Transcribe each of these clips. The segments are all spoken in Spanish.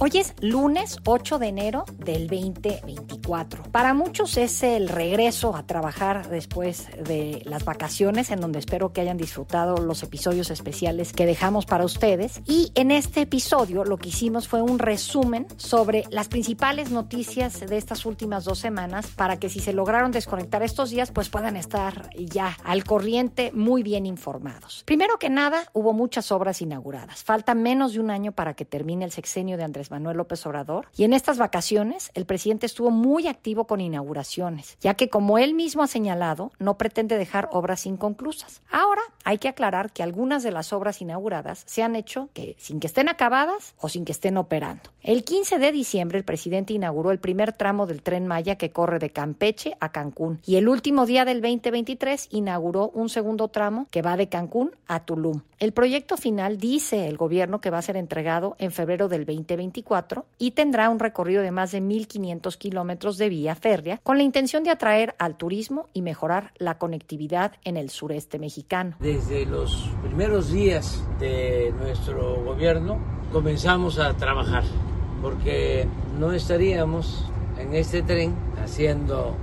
Hoy es lunes 8 de enero del 2024. Para muchos es el regreso a trabajar después de las vacaciones, en donde espero que hayan disfrutado los episodios especiales que dejamos para ustedes. Y en este episodio lo que hicimos fue un resumen sobre las principales noticias de estas últimas dos semanas para que si se lograron desconectar estos días, pues puedan estar ya al corriente muy bien informados. Primero que nada, hubo muchas obras inauguradas. Falta menos de un año para que termine el sexenio de Andrés Manuel López Obrador. Y en estas vacaciones, el presidente estuvo muy activo con inauguraciones, ya que como él mismo ha señalado, no pretende dejar obras inconclusas. Ahora, hay que aclarar que algunas de las obras inauguradas se han hecho sin que estén acabadas o sin que estén operando. El 15 de diciembre, el presidente inauguró el primer tramo del tren Maya que corre de Campeche a Cancún. Y el último día del 2023 inauguró un segundo tramo que va de Cancún a Tulum. El proyecto final dice el gobierno que va a ser entregado en febrero del 2023 y tendrá un recorrido de más de 1.500 kilómetros de vía férrea con la intención de atraer al turismo y mejorar la conectividad en el sureste mexicano. Desde los primeros días de nuestro gobierno comenzamos a trabajar porque no estaríamos en este tren haciendo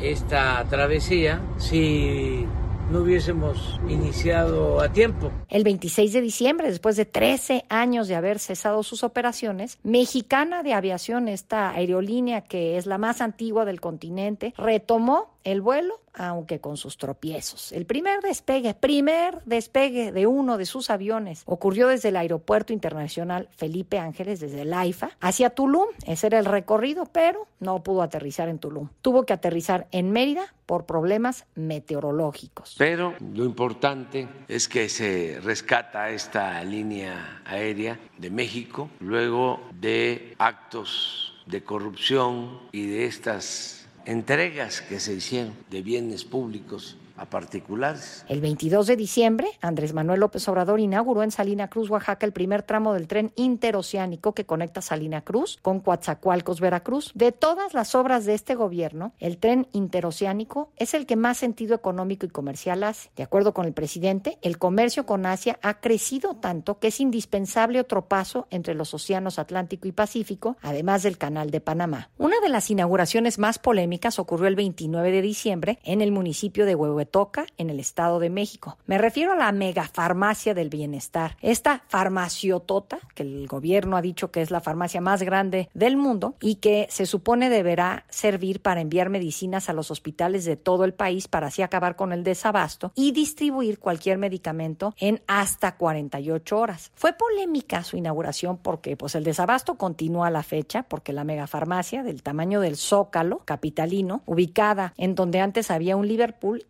esta travesía si no hubiésemos iniciado a tiempo. El 26 de diciembre, después de 13 años de haber cesado sus operaciones, Mexicana de Aviación, esta aerolínea que es la más antigua del continente, retomó el vuelo, aunque con sus tropiezos. El primer despegue, primer despegue de uno de sus aviones ocurrió desde el Aeropuerto Internacional Felipe Ángeles, desde el AIFA, hacia Tulum. Ese era el recorrido, pero no pudo aterrizar en Tulum. Tuvo que aterrizar en Mérida por problemas meteorológicos. Pero lo importante es que se rescata esta línea aérea de México luego de actos de corrupción y de estas entregas que se hicieron de bienes públicos a particulares. El 22 de diciembre, Andrés Manuel López Obrador inauguró en Salina Cruz, Oaxaca, el primer tramo del tren interoceánico que conecta Salina Cruz con Coatzacoalcos, Veracruz. De todas las obras de este gobierno, el tren interoceánico es el que más sentido económico y comercial hace. De acuerdo con el presidente, el comercio con Asia ha crecido tanto que es indispensable otro paso entre los océanos Atlántico y Pacífico, además del Canal de Panamá. Una de las inauguraciones más polémicas ocurrió el 29 de diciembre en el municipio de Huehuetlán toca en el Estado de México. Me refiero a la megafarmacia del bienestar. Esta farmaciotota, que el gobierno ha dicho que es la farmacia más grande del mundo y que se supone deberá servir para enviar medicinas a los hospitales de todo el país para así acabar con el desabasto y distribuir cualquier medicamento en hasta 48 horas. Fue polémica su inauguración porque pues el desabasto continúa a la fecha porque la megafarmacia del tamaño del Zócalo capitalino, ubicada en donde antes había un Liverpool,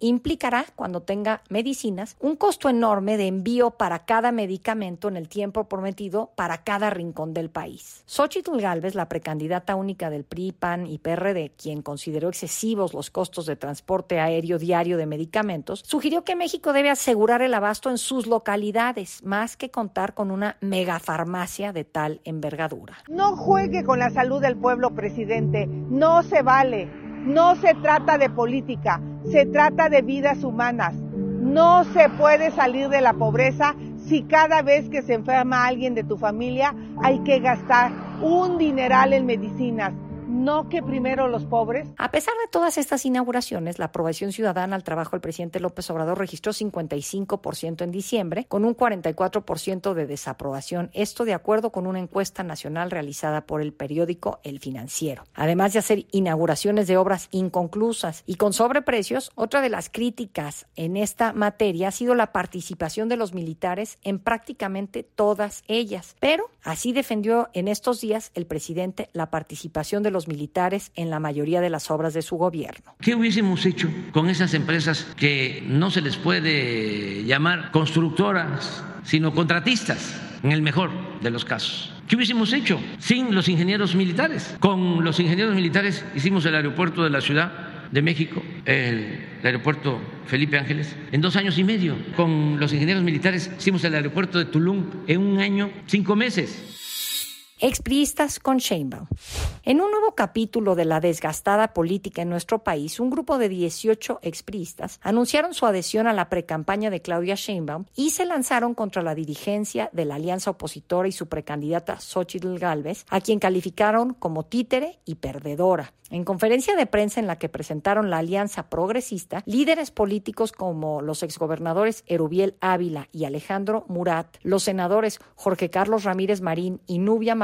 cuando tenga medicinas, un costo enorme de envío para cada medicamento en el tiempo prometido para cada rincón del país. Xochitl Galvez, la precandidata única del PRI, PAN y PRD, quien consideró excesivos los costos de transporte aéreo diario de medicamentos, sugirió que México debe asegurar el abasto en sus localidades, más que contar con una megafarmacia de tal envergadura. No juegue con la salud del pueblo, presidente. No se vale. No se trata de política, se trata de vidas humanas. No se puede salir de la pobreza si cada vez que se enferma alguien de tu familia hay que gastar un dineral en medicinas no que primero los pobres. A pesar de todas estas inauguraciones, la aprobación ciudadana al trabajo del presidente López Obrador registró 55% en diciembre, con un 44% de desaprobación, esto de acuerdo con una encuesta nacional realizada por el periódico El Financiero. Además de hacer inauguraciones de obras inconclusas y con sobreprecios, otra de las críticas en esta materia ha sido la participación de los militares en prácticamente todas ellas. Pero así defendió en estos días el presidente la participación de los militares en la mayoría de las obras de su gobierno. ¿Qué hubiésemos hecho con esas empresas que no se les puede llamar constructoras, sino contratistas, en el mejor de los casos? ¿Qué hubiésemos hecho sin los ingenieros militares? Con los ingenieros militares hicimos el aeropuerto de la Ciudad de México, el, aeropuerto Felipe Ángeles en dos años y medio. Con los ingenieros militares hicimos el aeropuerto de Tulum en un año, cinco meses. Expriistas con Sheinbaum. En un nuevo capítulo de la desgastada política en nuestro país, un grupo de 18 expriistas anunciaron su adhesión a la precampaña de Claudia Sheinbaum y se lanzaron contra la dirigencia de la alianza opositora y su precandidata Xochitl Gálvez, a quien calificaron como títere y perdedora. En conferencia de prensa en la que presentaron la alianza progresista, líderes políticos como los exgobernadores Erubiel Ávila y Alejandro Murat, los senadores Jorge Carlos Ramírez Marín y Nubia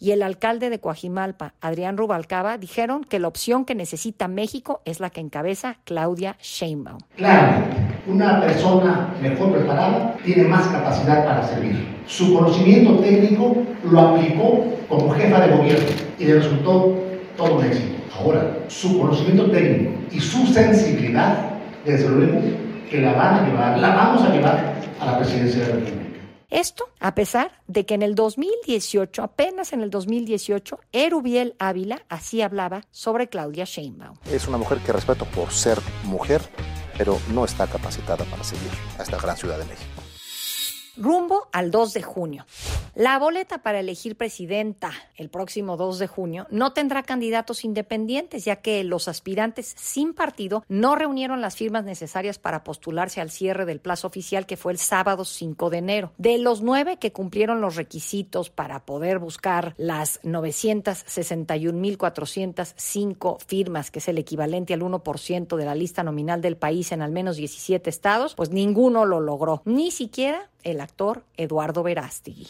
Y el alcalde de Coajimalpa, Adrián Rubalcaba, dijeron que la opción que necesita México es la que encabeza Claudia Sheinbaum. Claro, una persona mejor preparada tiene más capacidad para servir. Su conocimiento técnico lo aplicó como jefa de gobierno y le resultó todo un éxito. Ahora, su conocimiento técnico y su sensibilidad, desde luego, que la van a llevar, la vamos a llevar a la presidencia de la República. Esto a pesar de que en el 2018, apenas en el 2018, Erubiel Ávila así hablaba sobre Claudia Sheinbaum. Es una mujer que respeto por ser mujer, pero no está capacitada para seguir a esta gran ciudad de México rumbo al 2 de junio. La boleta para elegir presidenta el próximo 2 de junio no tendrá candidatos independientes, ya que los aspirantes sin partido no reunieron las firmas necesarias para postularse al cierre del plazo oficial que fue el sábado 5 de enero. De los nueve que cumplieron los requisitos para poder buscar las 961.405 firmas, que es el equivalente al 1% de la lista nominal del país en al menos 17 estados, pues ninguno lo logró, ni siquiera el actor Eduardo Verástegui.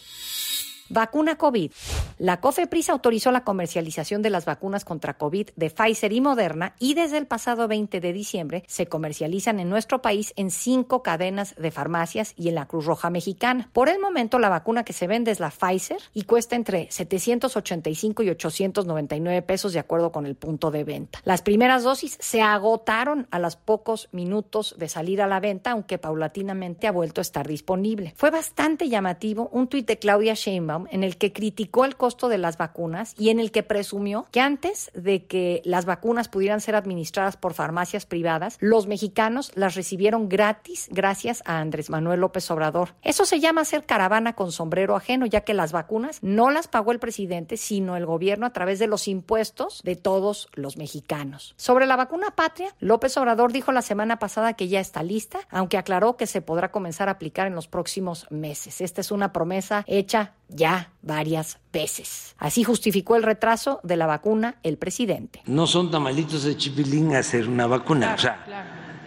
Vacuna COVID. La COFEPRIS autorizó la comercialización de las vacunas contra COVID de Pfizer y Moderna y desde el pasado 20 de diciembre se comercializan en nuestro país en cinco cadenas de farmacias y en la Cruz Roja Mexicana. Por el momento, la vacuna que se vende es la Pfizer y cuesta entre 785 y 899 pesos de acuerdo con el punto de venta. Las primeras dosis se agotaron a los pocos minutos de salir a la venta, aunque paulatinamente ha vuelto a estar disponible. Fue bastante llamativo un tuit de Claudia Sheinbaum en el que criticó el costo de las vacunas y en el que presumió que antes de que las vacunas pudieran ser administradas por farmacias privadas, los mexicanos las recibieron gratis gracias a Andrés Manuel López Obrador. Eso se llama hacer caravana con sombrero ajeno, ya que las vacunas no las pagó el presidente, sino el gobierno a través de los impuestos de todos los mexicanos. Sobre la vacuna patria, López Obrador dijo la semana pasada que ya está lista, aunque aclaró que se podrá comenzar a aplicar en los próximos meses. Esta es una promesa hecha ya varias veces. Así justificó el retraso de la vacuna el presidente. No son tamalitos de chipilín hacer una vacuna, o sea,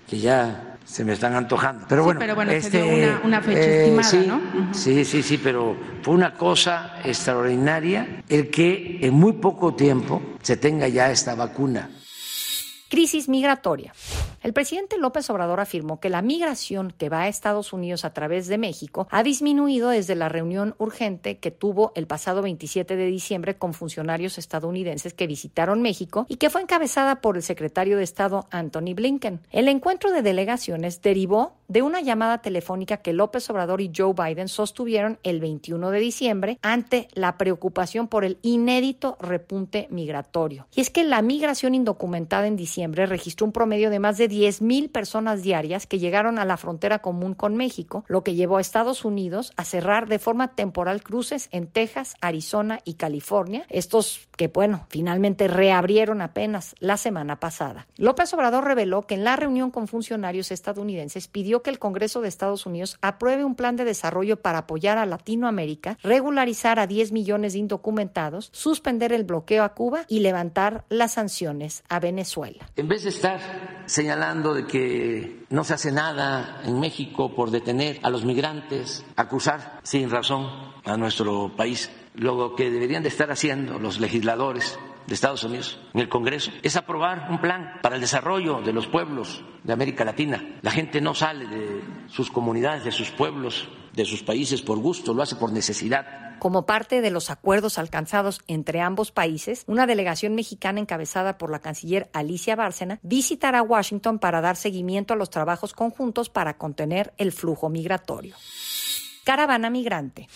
que ya se me están antojando. Pero bueno, pero bueno este, una, fecha eh, estimada, sí, ¿no? Sí, sí, sí, pero fue una cosa extraordinaria el que en muy poco tiempo se tenga ya esta vacuna. Crisis migratoria. El presidente López Obrador afirmó que la migración que va a Estados Unidos a través de México ha disminuido desde la reunión urgente que tuvo el pasado 27 de diciembre con funcionarios estadounidenses que visitaron México y que fue encabezada por el secretario de Estado Anthony Blinken. El encuentro de delegaciones derivó de una llamada telefónica que López Obrador y Joe Biden sostuvieron el 21 de diciembre ante la preocupación por el inédito repunte migratorio. Y es que la migración indocumentada en diciembre registró un promedio de más de 10.000 personas diarias que llegaron a la frontera común con México, lo que llevó a Estados Unidos a cerrar de forma temporal cruces en Texas, Arizona y California, estos que, bueno, finalmente reabrieron apenas la semana pasada. López Obrador reveló que en la reunión con funcionarios estadounidenses que el Congreso de Estados Unidos apruebe un plan de desarrollo para apoyar a Latinoamérica, regularizar a 10 millones de indocumentados, suspender el bloqueo a Cuba y levantar las sanciones a Venezuela. En vez de estar señalando de que no se hace nada en México por detener a los migrantes, acusar sin razón a nuestro país. Lo que deberían de estar haciendo los legisladores de Estados Unidos en el Congreso es aprobar un plan para el desarrollo de los pueblos de América Latina. La gente no sale de sus comunidades, de sus pueblos, de sus países por gusto, lo hace por necesidad como parte de los acuerdos alcanzados entre ambos países, una delegación mexicana encabezada por la canciller Alicia Bárcena visitará Washington para dar seguimiento a los trabajos conjuntos para contener el flujo migratorio. Caravana migrante.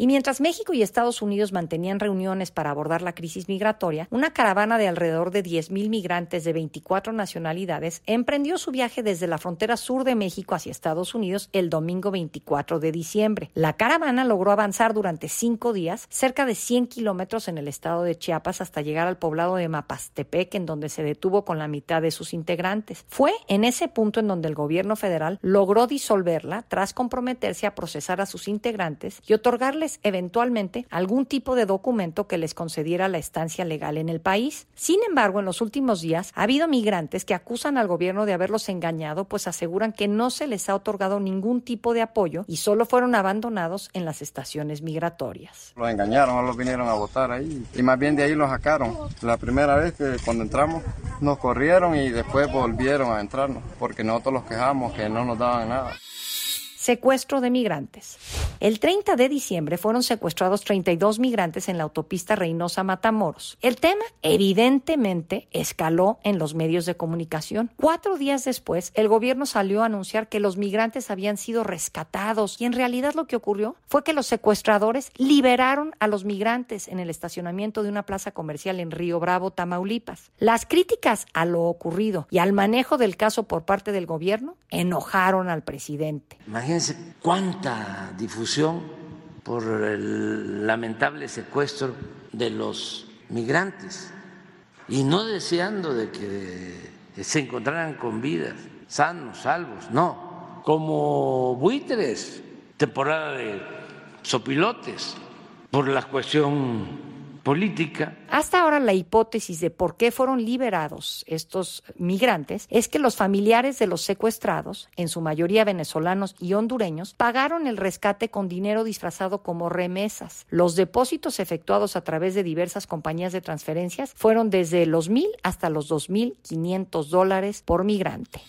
Y mientras México y Estados Unidos mantenían reuniones para abordar la crisis migratoria, una caravana de alrededor de 10.000 migrantes de 24 nacionalidades emprendió su viaje desde la frontera sur de México hacia Estados Unidos el domingo 24 de diciembre. La caravana logró avanzar durante cinco días cerca de 100 kilómetros en el estado de Chiapas hasta llegar al poblado de Mapastepec, en donde se detuvo con la mitad de sus integrantes. Fue en ese punto en donde el gobierno federal logró disolverla tras comprometerse a procesar a sus integrantes y otorgarles eventualmente algún tipo de documento que les concediera la estancia legal en el país. Sin embargo, en los últimos días ha habido migrantes que acusan al gobierno de haberlos engañado, pues aseguran que no se les ha otorgado ningún tipo de apoyo y solo fueron abandonados en las estaciones migratorias. Los engañaron, no los vinieron a votar ahí y más bien de ahí los sacaron. La primera vez que cuando entramos nos corrieron y después volvieron a entrarnos porque nosotros los quejamos que no nos daban nada. Secuestro de migrantes. El 30 de diciembre fueron secuestrados 32 migrantes en la autopista Reynosa Matamoros. El tema evidentemente escaló en los medios de comunicación. Cuatro días después, el gobierno salió a anunciar que los migrantes habían sido rescatados y en realidad lo que ocurrió fue que los secuestradores liberaron a los migrantes en el estacionamiento de una plaza comercial en Río Bravo, Tamaulipas. Las críticas a lo ocurrido y al manejo del caso por parte del gobierno enojaron al presidente. Imagínense cuánta difusión por el lamentable secuestro de los migrantes. Y no deseando de que se encontraran con vidas, sanos, salvos, no, como buitres, temporada de sopilotes, por la cuestión política. Hasta ahora la hipótesis de por qué fueron liberados estos migrantes es que los familiares de los secuestrados, en su mayoría venezolanos y hondureños, pagaron el rescate con dinero disfrazado como remesas. Los depósitos efectuados a través de diversas compañías de transferencias fueron desde los mil hasta los dos mil quinientos dólares por migrante.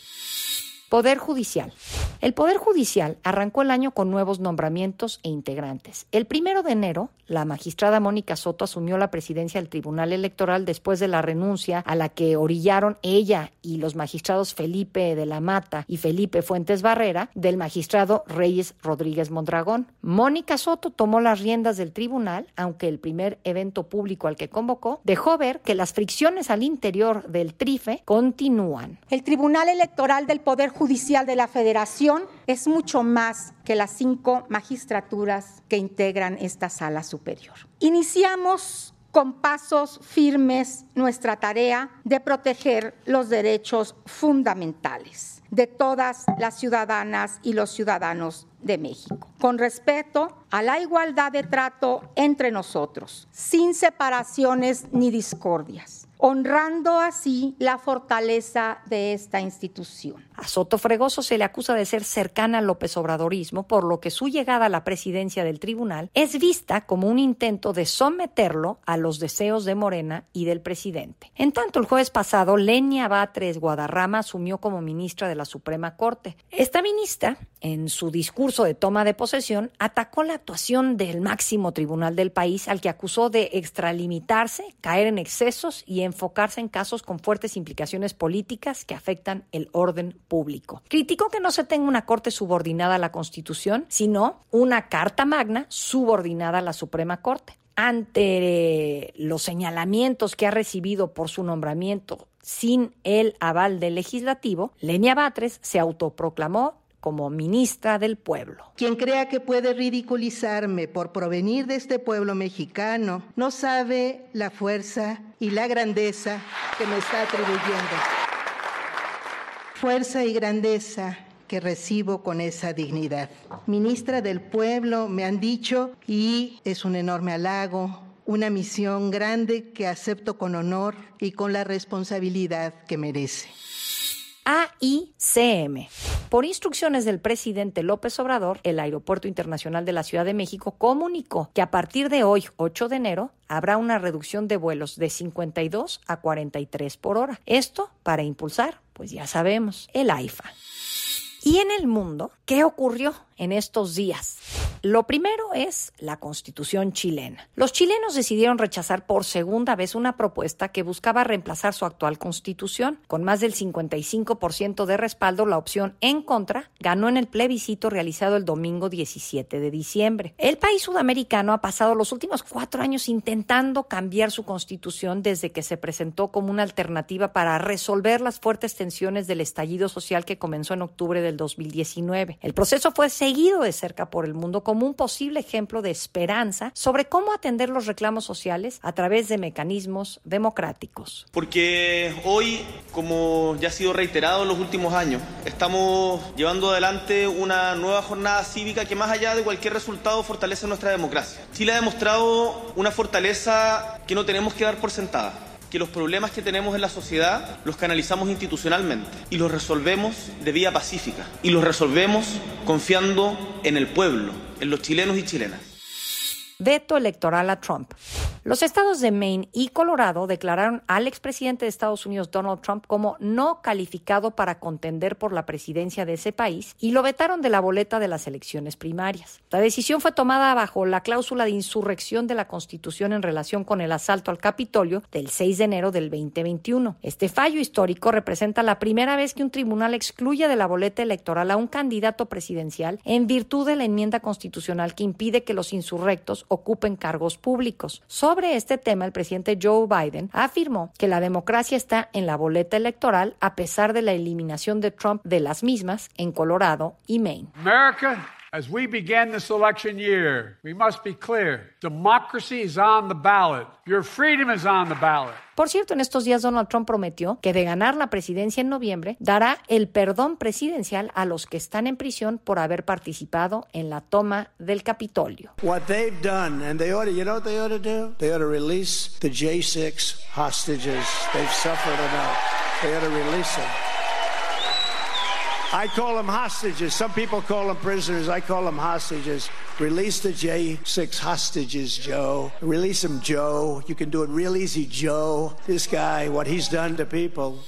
Poder Judicial. El Poder Judicial arrancó el año con nuevos nombramientos e integrantes. El primero de enero, la magistrada Mónica Soto asumió la presidencia del Tribunal Electoral después de la renuncia a la que orillaron ella y los magistrados Felipe de la Mata y Felipe Fuentes Barrera del magistrado Reyes Rodríguez Mondragón. Mónica Soto tomó las riendas del tribunal, aunque el primer evento público al que convocó dejó ver que las fricciones al interior del TRIFE continúan. El Tribunal Electoral del Poder Judicial de la Federación es mucho más que las cinco magistraturas que integran esta sala superior. Iniciamos con pasos firmes nuestra tarea de proteger los derechos fundamentales de todas las ciudadanas y los ciudadanos de México, con respeto a la igualdad de trato entre nosotros, sin separaciones ni discordias honrando así la fortaleza de esta institución. A Soto Fregoso se le acusa de ser cercana al López Obradorismo, por lo que su llegada a la presidencia del tribunal es vista como un intento de someterlo a los deseos de Morena y del presidente. En tanto, el jueves pasado, Lenia Batres Guadarrama asumió como ministra de la Suprema Corte. Esta ministra, en su discurso de toma de posesión, atacó la actuación del máximo tribunal del país, al que acusó de extralimitarse, caer en excesos y en enfocarse en casos con fuertes implicaciones políticas que afectan el orden público. Criticó que no se tenga una corte subordinada a la Constitución, sino una Carta Magna subordinada a la Suprema Corte. Ante los señalamientos que ha recibido por su nombramiento sin el aval del legislativo, Lenia Batres se autoproclamó como ministra del pueblo. Quien crea que puede ridiculizarme por provenir de este pueblo mexicano no sabe la fuerza y la grandeza que me está atribuyendo. Fuerza y grandeza que recibo con esa dignidad. Ministra del pueblo, me han dicho, y es un enorme halago, una misión grande que acepto con honor y con la responsabilidad que merece. AICM. Por instrucciones del presidente López Obrador, el Aeropuerto Internacional de la Ciudad de México comunicó que a partir de hoy, 8 de enero, habrá una reducción de vuelos de 52 a 43 por hora. Esto para impulsar, pues ya sabemos, el AIFA. Y en el mundo, ¿qué ocurrió en estos días? Lo primero es la constitución chilena. Los chilenos decidieron rechazar por segunda vez una propuesta que buscaba reemplazar su actual constitución. Con más del 55% de respaldo, la opción en contra ganó en el plebiscito realizado el domingo 17 de diciembre. El país sudamericano ha pasado los últimos cuatro años intentando cambiar su constitución desde que se presentó como una alternativa para resolver las fuertes tensiones del estallido social que comenzó en octubre del 2019. El proceso fue seguido de cerca por el mundo como un posible ejemplo de esperanza sobre cómo atender los reclamos sociales a través de mecanismos democráticos. Porque hoy, como ya ha sido reiterado en los últimos años, estamos llevando adelante una nueva jornada cívica que más allá de cualquier resultado fortalece nuestra democracia. Chile ha demostrado una fortaleza que no tenemos que dar por sentada que los problemas que tenemos en la sociedad los canalizamos institucionalmente y los resolvemos de vía pacífica y los resolvemos confiando en el pueblo, en los chilenos y chilenas. Veto electoral a Trump. Los estados de Maine y Colorado declararon al expresidente de Estados Unidos Donald Trump como no calificado para contender por la presidencia de ese país y lo vetaron de la boleta de las elecciones primarias. La decisión fue tomada bajo la cláusula de insurrección de la Constitución en relación con el asalto al Capitolio del 6 de enero del 2021. Este fallo histórico representa la primera vez que un tribunal excluye de la boleta electoral a un candidato presidencial en virtud de la enmienda constitucional que impide que los insurrectos ocupen cargos públicos. Sobre este tema, el presidente Joe Biden afirmó que la democracia está en la boleta electoral a pesar de la eliminación de Trump de las mismas en Colorado y Maine. As we begin this election year, we must be clear. Democracy is on the ballot. Your freedom is on the ballot. Por cierto, en estos días Donald Trump prometió que de ganar la presidencia en noviembre dará el perdón presidencial a los que están en prisión por haber participado en la toma del Capitolio. What they've done, and they ought to, you know what they ought to do? They ought to release the J6 hostages. They've suffered enough. They ought to release them. I call them hostages. Some people call them prisoners. I call them hostages. Release the J6 hostages, Joe. Release them, Joe. You can do it real easy, Joe. This guy, what he's done to people.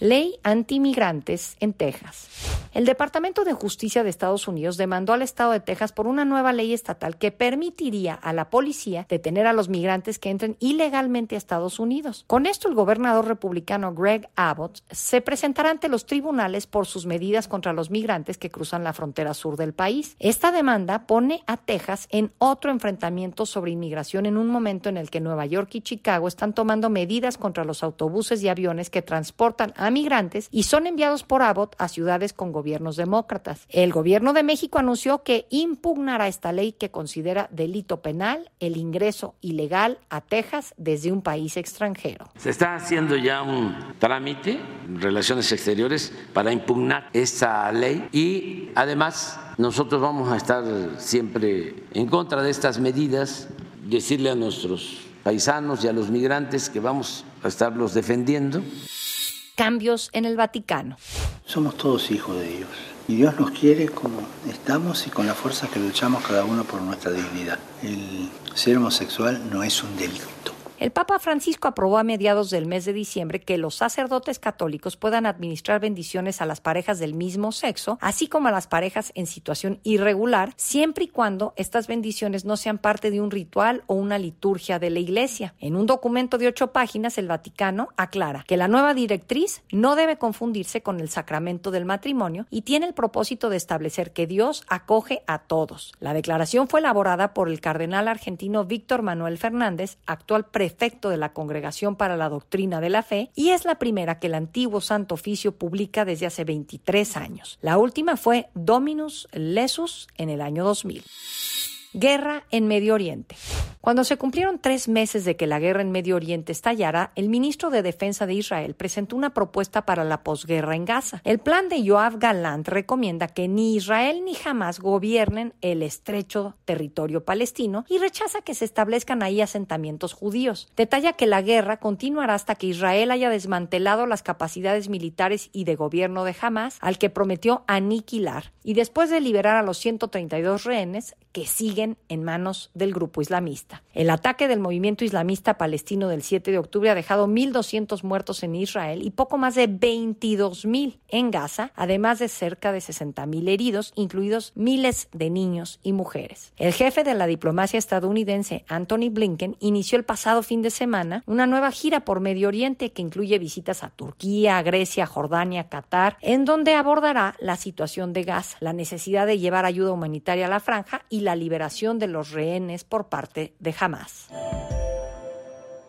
Ley antimigrantes en Texas. El Departamento de Justicia de Estados Unidos demandó al Estado de Texas por una nueva ley estatal que permitiría a la policía detener a los migrantes que entren ilegalmente a Estados Unidos. Con esto, el gobernador republicano Greg Abbott se presentará ante los tribunales por sus medidas contra los migrantes que cruzan la frontera sur del país. Esta demanda pone a Texas en otro enfrentamiento sobre inmigración en un momento en el que Nueva York y Chicago están tomando medidas contra los autobuses y aviones que transportan a migrantes y son enviados por Abbott a ciudades con gobiernos demócratas. El gobierno de México anunció que impugnará esta ley que considera delito penal el ingreso ilegal a Texas desde un país extranjero. Se está haciendo ya un trámite en relaciones exteriores para impugnar esta ley y además nosotros vamos a estar siempre en contra de estas medidas, decirle a nuestros paisanos y a los migrantes que vamos a estarlos defendiendo cambios en el Vaticano. Somos todos hijos de Dios y Dios nos quiere como estamos y con la fuerza que luchamos cada uno por nuestra dignidad. El ser homosexual no es un delito. El Papa Francisco aprobó a mediados del mes de diciembre que los sacerdotes católicos puedan administrar bendiciones a las parejas del mismo sexo, así como a las parejas en situación irregular, siempre y cuando estas bendiciones no sean parte de un ritual o una liturgia de la Iglesia. En un documento de ocho páginas, el Vaticano aclara que la nueva directriz no debe confundirse con el sacramento del matrimonio y tiene el propósito de establecer que Dios acoge a todos. La declaración fue elaborada por el cardenal argentino Víctor Manuel Fernández, actual prefecto de la Congregación para la Doctrina de la Fe y es la primera que el antiguo Santo Oficio publica desde hace 23 años. La última fue Dominus Lesus en el año 2000. Guerra en Medio Oriente. Cuando se cumplieron tres meses de que la guerra en Medio Oriente estallara, el ministro de Defensa de Israel presentó una propuesta para la posguerra en Gaza. El plan de Yoav Galant recomienda que ni Israel ni Hamas gobiernen el estrecho territorio palestino y rechaza que se establezcan ahí asentamientos judíos. Detalla que la guerra continuará hasta que Israel haya desmantelado las capacidades militares y de gobierno de Hamas, al que prometió aniquilar, y después de liberar a los 132 rehenes que siguen en manos del grupo islamista. El ataque del movimiento islamista palestino del 7 de octubre ha dejado 1.200 muertos en Israel y poco más de 22.000 en Gaza, además de cerca de 60.000 heridos, incluidos miles de niños y mujeres. El jefe de la diplomacia estadounidense, Anthony Blinken, inició el pasado fin de semana una nueva gira por Medio Oriente que incluye visitas a Turquía, Grecia, Jordania, Qatar, en donde abordará la situación de Gaza, la necesidad de llevar ayuda humanitaria a la franja y la de los rehenes por parte de Hamas.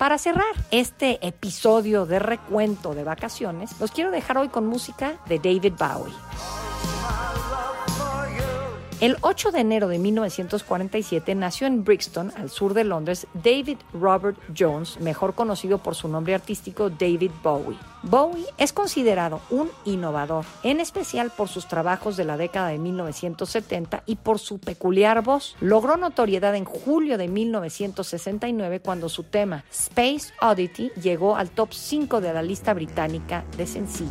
Para cerrar este episodio de recuento de vacaciones, los quiero dejar hoy con música de David Bowie. El 8 de enero de 1947 nació en Brixton, al sur de Londres, David Robert Jones, mejor conocido por su nombre artístico David Bowie. Bowie es considerado un innovador, en especial por sus trabajos de la década de 1970 y por su peculiar voz. Logró notoriedad en julio de 1969 cuando su tema Space Oddity llegó al top 5 de la lista británica de sencillos.